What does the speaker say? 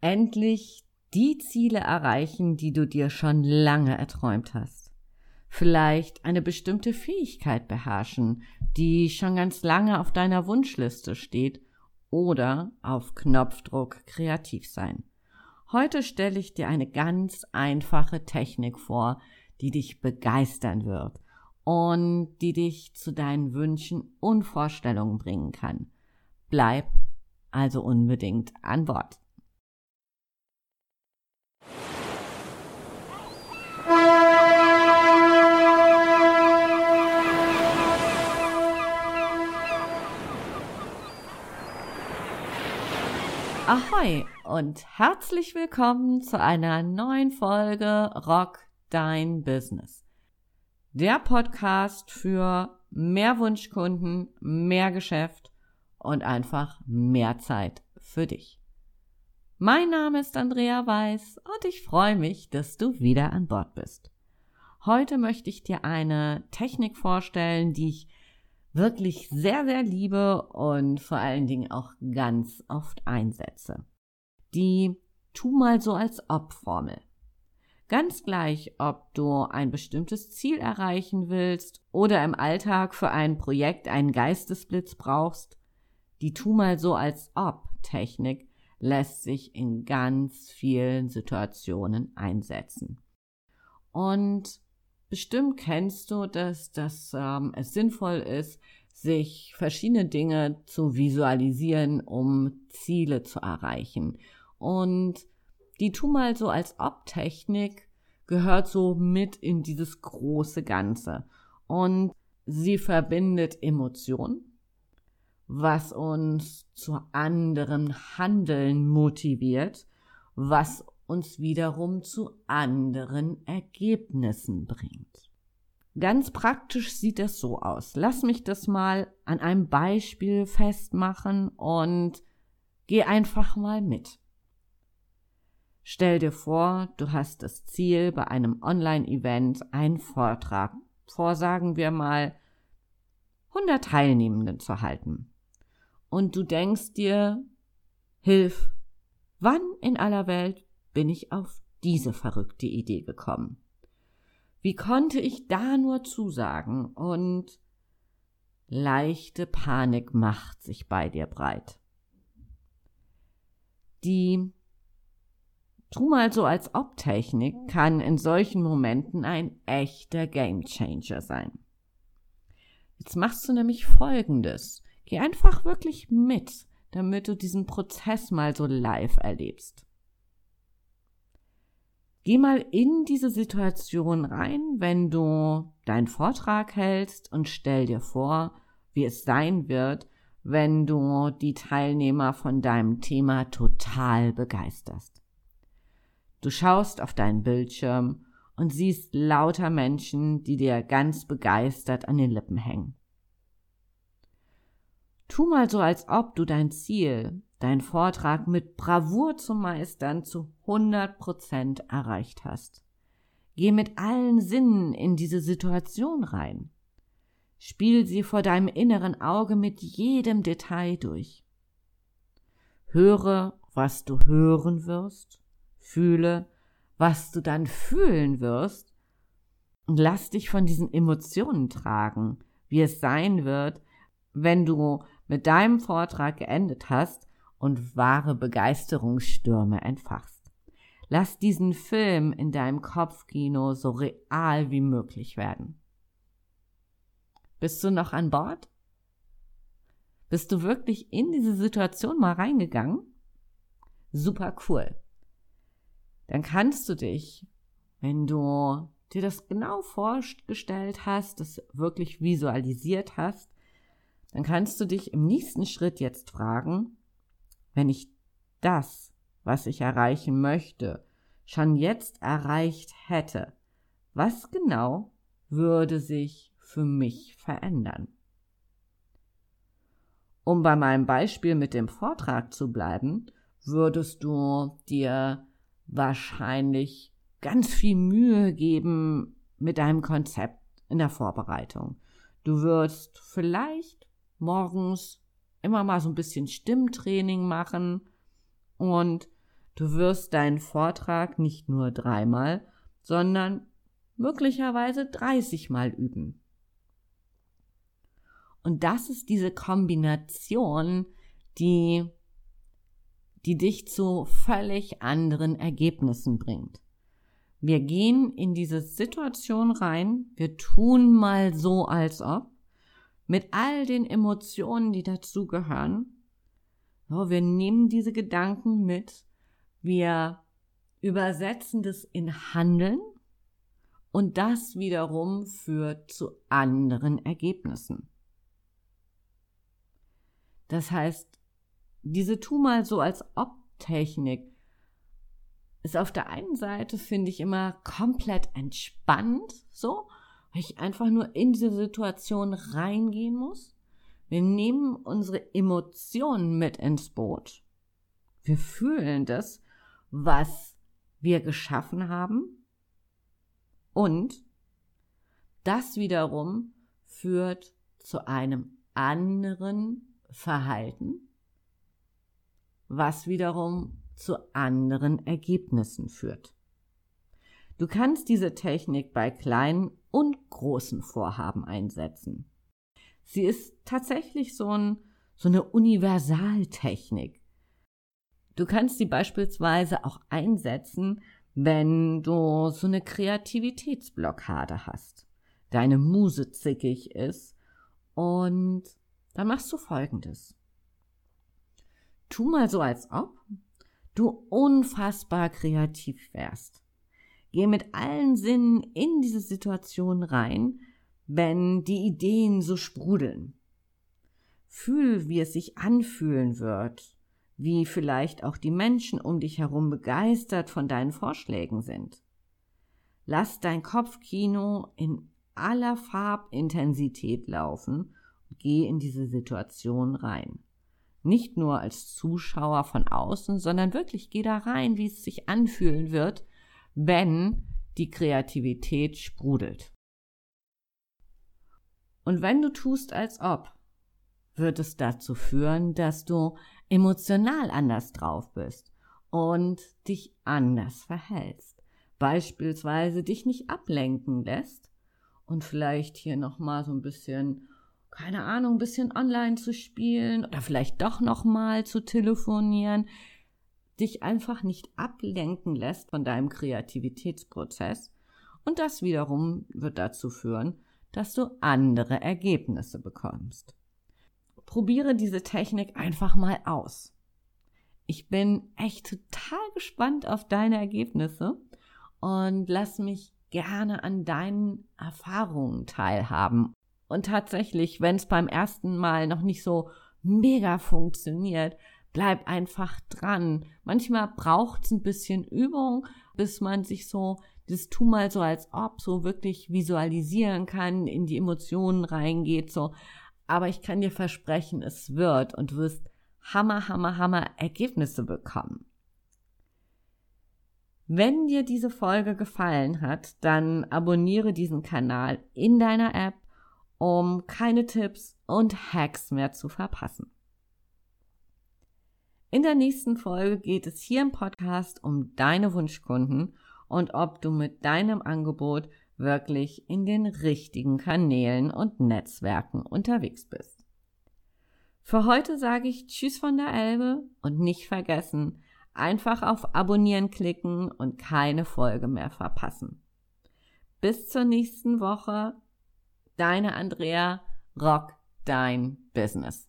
endlich die Ziele erreichen, die du dir schon lange erträumt hast. Vielleicht eine bestimmte Fähigkeit beherrschen, die schon ganz lange auf deiner Wunschliste steht oder auf Knopfdruck kreativ sein. Heute stelle ich dir eine ganz einfache Technik vor, die dich begeistern wird und die dich zu deinen Wünschen und Vorstellungen bringen kann. Bleib also unbedingt an Bord. Ahoi und herzlich willkommen zu einer neuen Folge Rock Dein Business. Der Podcast für mehr Wunschkunden, mehr Geschäft und einfach mehr Zeit für dich. Mein Name ist Andrea Weiß und ich freue mich, dass du wieder an Bord bist. Heute möchte ich dir eine Technik vorstellen, die ich wirklich sehr, sehr liebe und vor allen Dingen auch ganz oft einsetze. Die Tu mal so als Ob-Formel. Ganz gleich, ob du ein bestimmtes Ziel erreichen willst oder im Alltag für ein Projekt einen Geistesblitz brauchst, die Tu mal so als Ob-Technik lässt sich in ganz vielen Situationen einsetzen. Und Bestimmt kennst du, dass, dass ähm, es sinnvoll ist, sich verschiedene Dinge zu visualisieren, um Ziele zu erreichen. Und die Tu mal so als Ob-Technik gehört so mit in dieses große Ganze. Und sie verbindet Emotionen, was uns zu anderem Handeln motiviert, was uns wiederum zu anderen Ergebnissen bringt. Ganz praktisch sieht es so aus. Lass mich das mal an einem Beispiel festmachen und geh einfach mal mit. Stell dir vor, du hast das Ziel, bei einem Online-Event einen Vortrag vor, sagen wir mal, 100 Teilnehmenden zu halten. Und du denkst dir, Hilf, wann in aller Welt bin ich auf diese verrückte Idee gekommen. Wie konnte ich da nur zusagen? Und leichte Panik macht sich bei dir breit. Die Tu mal so als Ob-Technik kann in solchen Momenten ein echter Gamechanger sein. Jetzt machst du nämlich Folgendes. Geh einfach wirklich mit, damit du diesen Prozess mal so live erlebst. Geh mal in diese Situation rein, wenn du deinen Vortrag hältst und stell dir vor, wie es sein wird, wenn du die Teilnehmer von deinem Thema total begeisterst. Du schaust auf deinen Bildschirm und siehst lauter Menschen, die dir ganz begeistert an den Lippen hängen. Tu mal so, als ob du dein Ziel, deinen Vortrag mit Bravour zu meistern zu 100 Prozent erreicht hast. Geh mit allen Sinnen in diese Situation rein. Spiel sie vor deinem inneren Auge mit jedem Detail durch. Höre, was du hören wirst, fühle, was du dann fühlen wirst und lass dich von diesen Emotionen tragen, wie es sein wird, wenn du mit deinem Vortrag geendet hast und wahre Begeisterungsstürme entfachst. Lass diesen Film in deinem Kopfkino so real wie möglich werden. Bist du noch an Bord? Bist du wirklich in diese Situation mal reingegangen? Super cool. Dann kannst du dich, wenn du dir das genau vorgestellt hast, das wirklich visualisiert hast, dann kannst du dich im nächsten Schritt jetzt fragen, wenn ich das, was ich erreichen möchte, schon jetzt erreicht hätte, was genau würde sich für mich verändern? Um bei meinem Beispiel mit dem Vortrag zu bleiben, würdest du dir wahrscheinlich ganz viel Mühe geben mit deinem Konzept in der Vorbereitung. Du wirst vielleicht morgens immer mal so ein bisschen Stimmtraining machen und Du wirst deinen Vortrag nicht nur dreimal, sondern möglicherweise 30 Mal üben. Und das ist diese Kombination, die, die dich zu völlig anderen Ergebnissen bringt. Wir gehen in diese Situation rein, wir tun mal so, als ob, mit all den Emotionen, die dazugehören. So, wir nehmen diese Gedanken mit, wir übersetzen das in Handeln und das wiederum führt zu anderen Ergebnissen. Das heißt, diese Tu mal so als Ob-Technik ist auf der einen Seite, finde ich, immer komplett entspannt, so, weil ich einfach nur in diese Situation reingehen muss. Wir nehmen unsere Emotionen mit ins Boot. Wir fühlen das, was wir geschaffen haben. Und das wiederum führt zu einem anderen Verhalten, was wiederum zu anderen Ergebnissen führt. Du kannst diese Technik bei kleinen und großen Vorhaben einsetzen. Sie ist tatsächlich so, ein, so eine Universaltechnik. Du kannst sie beispielsweise auch einsetzen, wenn du so eine Kreativitätsblockade hast, deine Muse zickig ist und dann machst du folgendes. Tu mal so, als ob du unfassbar kreativ wärst. Geh mit allen Sinnen in diese Situation rein, wenn die Ideen so sprudeln. Fühl, wie es sich anfühlen wird, wie vielleicht auch die Menschen um dich herum begeistert von deinen Vorschlägen sind. Lass dein Kopfkino in aller Farbintensität laufen und geh in diese Situation rein. Nicht nur als Zuschauer von außen, sondern wirklich geh da rein, wie es sich anfühlen wird, wenn die Kreativität sprudelt. Und wenn du tust, als ob, wird es dazu führen, dass du emotional anders drauf bist und dich anders verhältst. Beispielsweise dich nicht ablenken lässt und vielleicht hier nochmal so ein bisschen keine Ahnung, ein bisschen online zu spielen oder vielleicht doch nochmal zu telefonieren, dich einfach nicht ablenken lässt von deinem Kreativitätsprozess. Und das wiederum wird dazu führen, dass du andere Ergebnisse bekommst. Probiere diese Technik einfach mal aus. Ich bin echt total gespannt auf deine Ergebnisse und lass mich gerne an deinen Erfahrungen teilhaben und tatsächlich, wenn es beim ersten Mal noch nicht so mega funktioniert, bleib einfach dran. Manchmal braucht es ein bisschen Übung, bis man sich so das tu mal so als ob so wirklich visualisieren kann, in die Emotionen reingeht, so. Aber ich kann dir versprechen, es wird und du wirst hammer, hammer, hammer Ergebnisse bekommen. Wenn dir diese Folge gefallen hat, dann abonniere diesen Kanal in deiner App um keine Tipps und Hacks mehr zu verpassen. In der nächsten Folge geht es hier im Podcast um deine Wunschkunden und ob du mit deinem Angebot wirklich in den richtigen Kanälen und Netzwerken unterwegs bist. Für heute sage ich Tschüss von der Elbe und nicht vergessen, einfach auf Abonnieren klicken und keine Folge mehr verpassen. Bis zur nächsten Woche Deine Andrea, rock dein Business.